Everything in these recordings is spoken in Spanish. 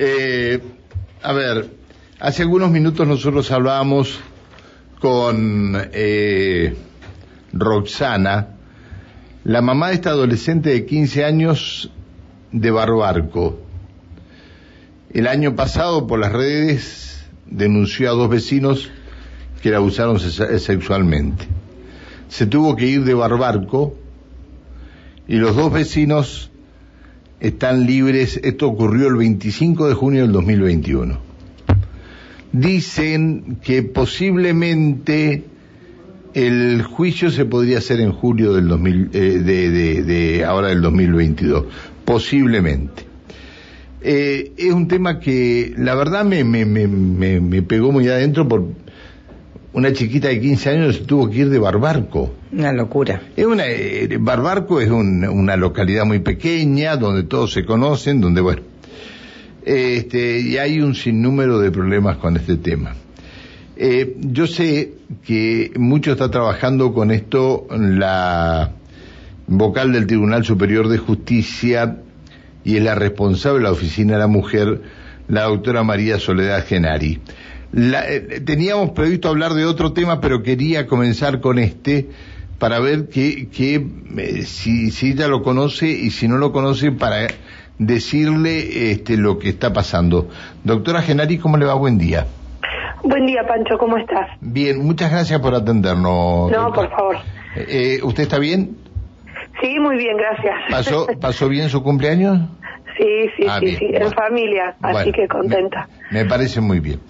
Eh, a ver, hace algunos minutos nosotros hablábamos con eh, Roxana, la mamá de esta adolescente de 15 años de Barbarco. El año pasado por las redes denunció a dos vecinos que la abusaron sexualmente. Se tuvo que ir de Barbarco y los dos vecinos están libres. Esto ocurrió el 25 de junio del 2021. Dicen que posiblemente el juicio se podría hacer en julio del 2000, eh, de, de, ahora del 2022, posiblemente. Eh, es un tema que la verdad me, me, me, me, pegó muy adentro por una chiquita de 15 años tuvo que ir de Barbarco. Una locura. Es una, eh, Barbarco es una localidad muy pequeña, donde todos se conocen, donde, bueno, este, y hay un sinnúmero de problemas con este tema. Eh, yo sé que mucho está trabajando con esto la vocal del Tribunal Superior de Justicia y es la responsable de la Oficina de la Mujer, la doctora María Soledad Genari. Eh, teníamos previsto hablar de otro tema, pero quería comenzar con este para ver que, eh, si, si ella lo conoce y si no lo conoce para decirle este, lo que está pasando. Doctora Genari, ¿cómo le va? Buen día. Buen día, Pancho, ¿cómo estás? Bien, muchas gracias por atendernos. No, por favor. Eh, ¿Usted está bien? Sí, muy bien, gracias. ¿Pasó, pasó bien su cumpleaños? Sí, sí, ah, sí, sí, en familia, así que contenta. Me, parece muy bien.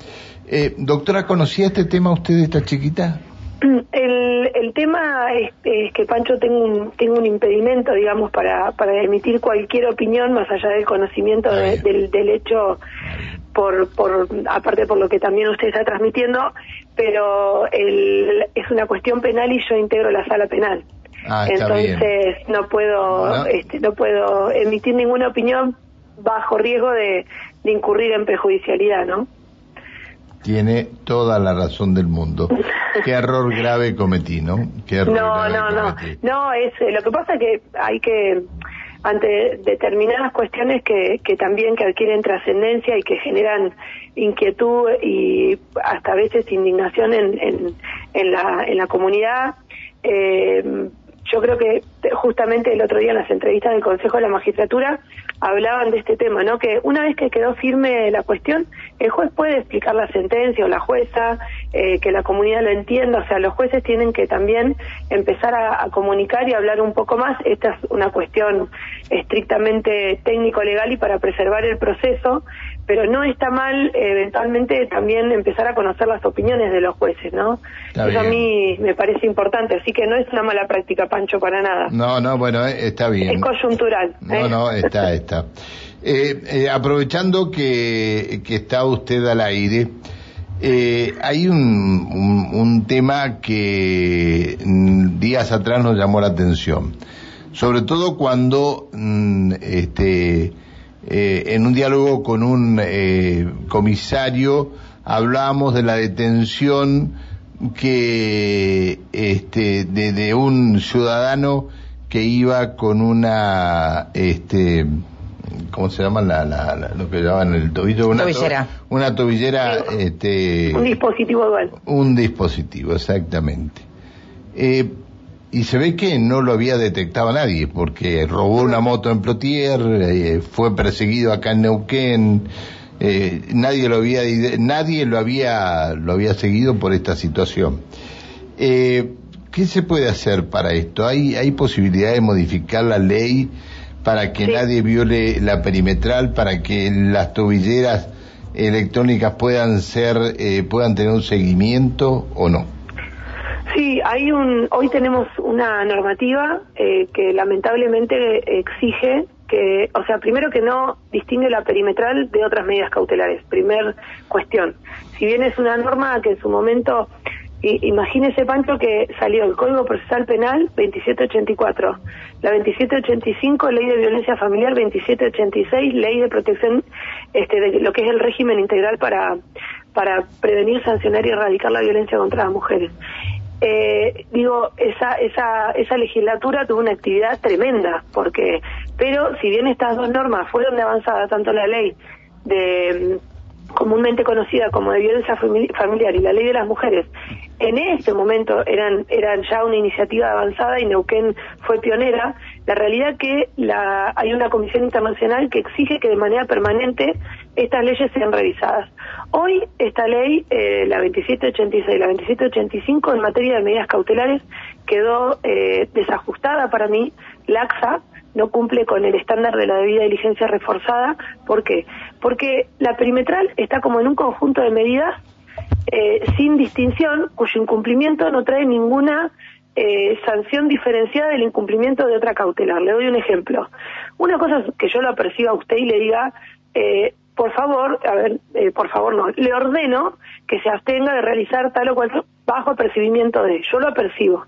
Eh, doctora, ¿conocía este tema usted de esta chiquita? El, el tema es, que Pancho tengo un, tengo un impedimento, digamos, para, para emitir cualquier opinión más allá del conocimiento del, del hecho, por, por, aparte por lo que también usted está transmitiendo, pero el, es una cuestión penal y yo integro la sala penal. Ah, Entonces no puedo, Este, no puedo emitir ninguna opinión bajo riesgo de, de incurrir en perjudicialidad, ¿no? Tiene toda la razón del mundo. Qué error grave cometí, ¿no? Qué error no, no, no. No, es, eh, lo que pasa es que hay que, ante determinadas cuestiones que, que también que adquieren trascendencia y que generan inquietud y hasta a veces indignación en, en, en, la, en la comunidad, eh, yo creo que justamente el otro día en las entrevistas del Consejo de la Magistratura hablaban de este tema, ¿no? Que una vez que quedó firme la cuestión, el juez puede explicar la sentencia o la jueza, eh, que la comunidad lo entienda, o sea, los jueces tienen que también empezar a, a comunicar y hablar un poco más. Esta es una cuestión estrictamente técnico-legal y para preservar el proceso, pero no está mal eventualmente también empezar a conocer las opiniones de los jueces, ¿no? Eso a mí me parece importante, así que no es una mala práctica, Pancho, para nada. No, no, bueno, eh, está bien. Es coyuntural. No, ¿eh? no, está, está. Eh, aprovechando que, que está usted al aire, hay un, un, tema que días atrás nos llamó la atención, sobre todo cuando mm, este eh, en un diálogo con un eh, comisario hablábamos de la detención que este de, un ciudadano que iba con una este ¿cómo se llama la, la, lo que llaman el tobillo? Una tobillera. una tobillera, este... Un dispositivo dual. Un dispositivo, exactamente. Eh, y se ve que no lo había detectado nadie, porque robó una moto en Plotier, eh, fue perseguido acá en Neuquén, eh, nadie lo había nadie lo había lo había seguido por esta situación. Eh, ¿Qué se puede hacer para esto? ¿Hay, hay posibilidad de modificar la ley para que nadie viole la perimetral, para que las tobilleras electrónicas puedan ser, puedan tener un seguimiento o no? Sí, hay un, hoy tenemos una normativa eh, que lamentablemente exige que, o sea, primero que no distingue la perimetral de otras medidas cautelares. Primer cuestión. Si bien es una norma que en su momento, imagínese Pancho que salió el Código Procesal Penal 2784, la 2785 Ley de Violencia Familiar 2786, Ley de Protección este, de lo que es el régimen integral para para prevenir, sancionar y erradicar la violencia contra las mujeres eh, digo, esa, esa, esa legislatura tuvo una actividad tremenda, porque, pero si bien estas dos normas fueron de avanzada, tanto la ley de comúnmente conocida como de violencia familiar y la ley de las mujeres en ese momento eran eran ya una iniciativa avanzada y Neuquén fue pionera la realidad que la, hay una comisión internacional que exige que de manera permanente estas leyes sean revisadas hoy esta ley eh, la 2786 y la 2785 en materia de medidas cautelares quedó eh, desajustada para mí laxa no cumple con el estándar de la debida diligencia reforzada. ¿Por qué? Porque la perimetral está como en un conjunto de medidas eh, sin distinción, cuyo incumplimiento no trae ninguna eh, sanción diferenciada del incumplimiento de otra cautelar. Le doy un ejemplo. Una cosa es que yo lo aperciba a usted y le diga, eh, por favor, a ver, por favor no, le ordeno que se abstenga de realizar tal o cual bajo apercibimiento de, yo lo apercibo.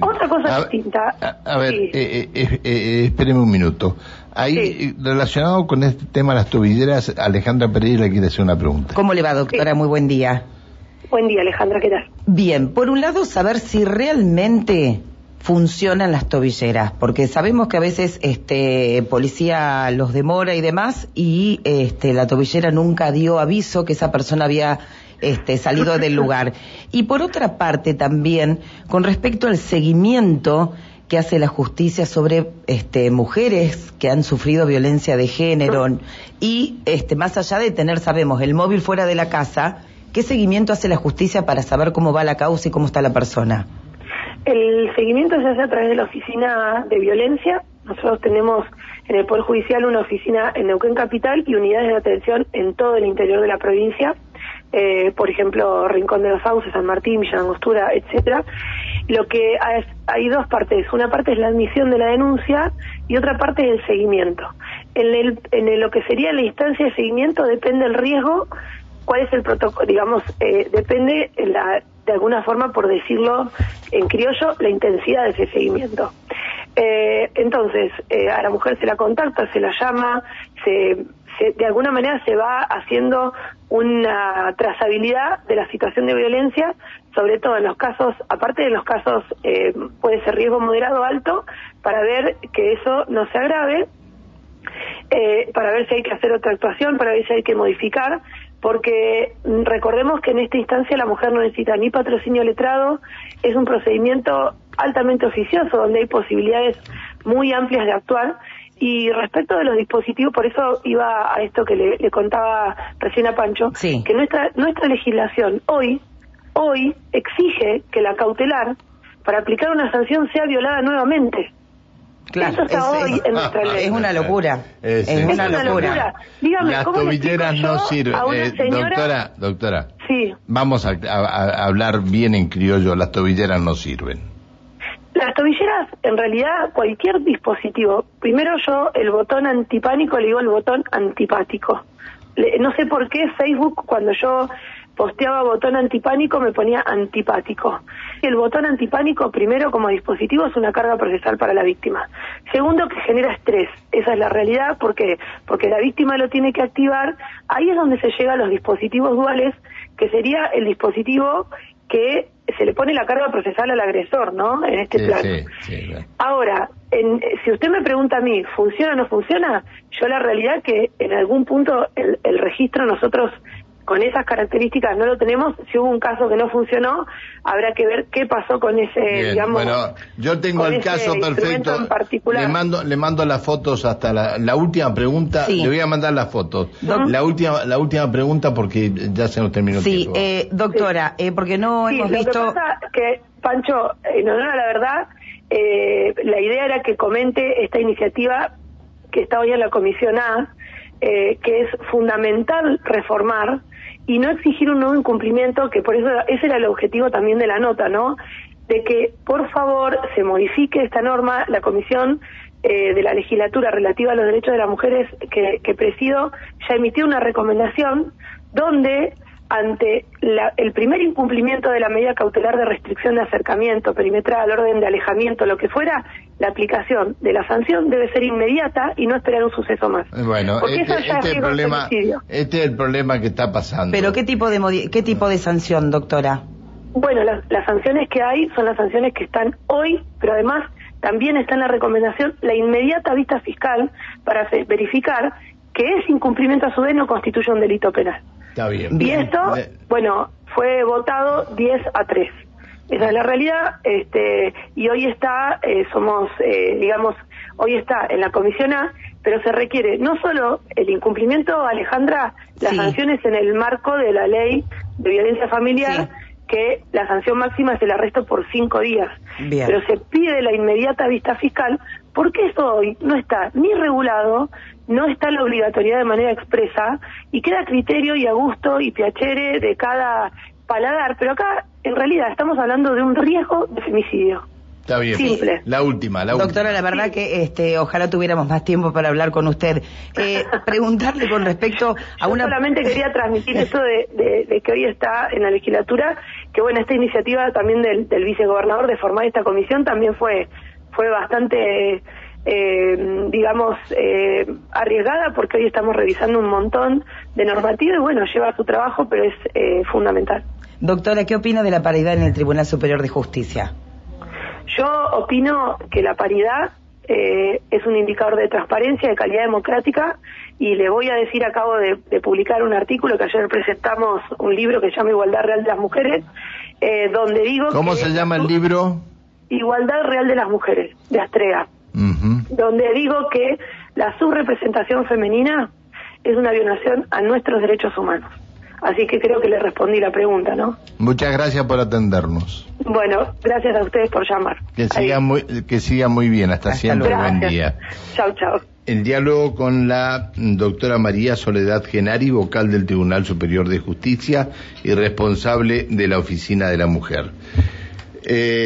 Otra cosa distinta. A, ver, eh, eh, eh, eh, espéreme un minuto. Ahí, relacionado con este tema de las tobilleras, Alejandra Pereira quiere hacer una pregunta. ¿Cómo le va, doctora? Muy buen día. Buen día, Alejandra, ¿qué tal? Bien, por un lado, saber si realmente funcionan las tobilleras, porque sabemos que a veces este policía los demora y demás y este la tobillera nunca dio aviso que esa persona había este, salido del lugar. Y por otra parte también, con respecto al seguimiento que hace la justicia sobre este, mujeres que han sufrido violencia de género y este, más allá de tener, sabemos, el móvil fuera de la casa, ¿qué seguimiento hace la justicia para saber cómo va la causa y cómo está la persona? El seguimiento se hace a través de la oficina de violencia. Nosotros tenemos en el Poder Judicial una oficina en Neuquén Capital y unidades de atención en todo el interior de la provincia eh, por ejemplo, Rincón de los Sauces, San Martín, Villa Angostura, etcétera. Lo que hay, hay, dos partes. Una parte es la admisión de la denuncia y otra parte es el seguimiento. En, el, en lo que sería la instancia de seguimiento depende el riesgo, cuál es el protocolo, digamos, eh, depende la, de alguna forma, por decirlo en criollo, la intensidad de ese seguimiento. Eh, entonces, eh, a la mujer se la contacta, se la llama, se de alguna manera se va haciendo una trazabilidad de la situación de violencia, sobre todo en los casos, aparte de los casos, eh, puede ser riesgo moderado o alto, para ver que eso no se agrave, eh, para ver si hay que hacer otra actuación, para ver si hay que modificar, porque recordemos que en esta instancia la mujer no necesita ni patrocinio letrado, es un procedimiento altamente oficioso donde hay posibilidades muy amplias de actuar y respecto de los dispositivos, por eso iba a esto que le, contaba recién a Pancho, que nuestra, nuestra legislación hoy, hoy exige que la cautelar para aplicar una sanción sea violada nuevamente. Claro, Eso está hoy en nuestra ley. Es una locura. Es, una, locura. Dígame, Las tobilleras no sirven. Eh, doctora, doctora. Sí. Vamos a, a hablar bien en criollo. Las tobilleras no sirven. Las tobilleras, en realidad, cualquier dispositivo. Primero yo, el botón antipánico, le digo el botón antipático. no sé por qué Facebook, cuando yo posteaba botón antipánico, me ponía antipático. El botón antipánico, primero, como dispositivo, es una carga procesal para la víctima. Segundo, que genera estrés. Esa es la realidad. ¿Por qué? Porque la víctima lo tiene que activar. Ahí es donde se llega a los dispositivos duales, que sería el dispositivo que se le pone la carga procesal al agresor, ¿no? En este plano. Ahora, en, si usted me pregunta a mí, ¿funciona o no funciona? Yo la realidad que en algún punto el, el registro nosotros con esas características no lo tenemos. Si hubo un caso que no funcionó, habrá que ver qué pasó con ese, digamos. Bueno, yo tengo el caso perfecto. Le mando, le mando las fotos hasta la, última pregunta. Le voy a mandar las fotos. La última, la última pregunta porque ya se nos terminó sí, el tiempo. Eh, doctora, eh, porque no hemos visto. Lo que pasa que Pancho, en honor a la verdad, eh, la idea era que comente esta iniciativa que está hoy en la Comisión A, eh, que es fundamental reformar y no exigir un nuevo incumplimiento, que por eso ese era el objetivo también de la nota, ¿no? De que por favor se modifique esta norma, la comisión eh, de la legislatura relativa a los derechos de las mujeres que, que presido ya emitió una recomendación donde ante el primer incumplimiento de la medida cautelar de restricción de acercamiento, perimetral, orden de alejamiento, lo que fuera, la aplicación de la sanción debe ser inmediata y no esperar un suceso más. Bueno, este, este, es el problema, este es el problema que está pasando. Pero ¿qué tipo de, qué tipo de sanción, doctora? Bueno, las, las sanciones que hay son las sanciones que están hoy, pero además también está en la recomendación la inmediata vista fiscal para verificar que ese incumplimiento a su vez no constituye un delito penal. Está bien. Y esto, bueno, fue votado 10 a 3. Esa es la realidad, este, y hoy está, eh, somos, eh, digamos, hoy está en la Comisión A, pero se requiere no solo el incumplimiento, Alejandra, las sanciones en el marco de la ley de violencia familiar, que la sanción máxima es el arresto por cinco días, pero se pide la inmediata vista fiscal, porque eso hoy no está ni regulado, no está la obligatoriedad de manera expresa, y queda a criterio y a gusto y piacere de cada paladar, pero acá en realidad estamos hablando de un riesgo de femicidio. Está bien. Simple. La última, la Doctora, la verdad que este, ojalá tuviéramos más tiempo para hablar con usted. Eh, preguntarle con respecto a una... solamente quería transmitir esto de, que hoy está en la legislatura, que bueno, esta iniciativa también del, del vicegobernador de formar esta comisión también fue, fue bastante... Eh, digamos, eh, arriesgada porque hoy estamos revisando un montón de normativa y bueno, lleva su trabajo, pero es eh, fundamental. Doctora, ¿qué opina de la paridad en el Tribunal Superior de Justicia? Yo opino que la paridad eh, es un indicador de transparencia, de calidad democrática, y le voy a decir, acabo de, publicar un artículo que ayer presentamos, un libro que se llama Igualdad Real de las Mujeres, eh, donde digo... ¿Cómo se llama el libro? Igualdad Real de las Mujeres, de Astrea, donde digo que la subrepresentación femenina es una violación a nuestros derechos humanos. Así que creo que le respondí la pregunta, ¿no? Muchas gracias por atendernos. Bueno, gracias a ustedes por llamar. Que siga muy, que siga muy bien. Hasta, siempre. Buen día. Chao, chao. El diálogo con la doctora María Soledad Genari, vocal del Tribunal Superior de Justicia y responsable de la Oficina de la Mujer. Eh,